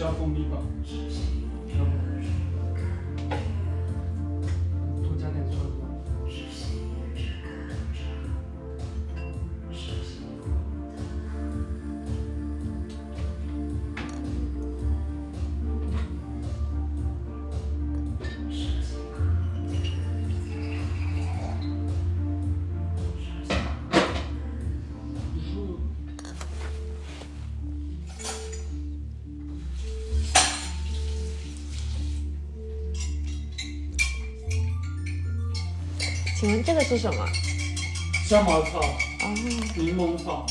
加蜂蜜吧请问这个是什么？香茅草、哦，柠檬草，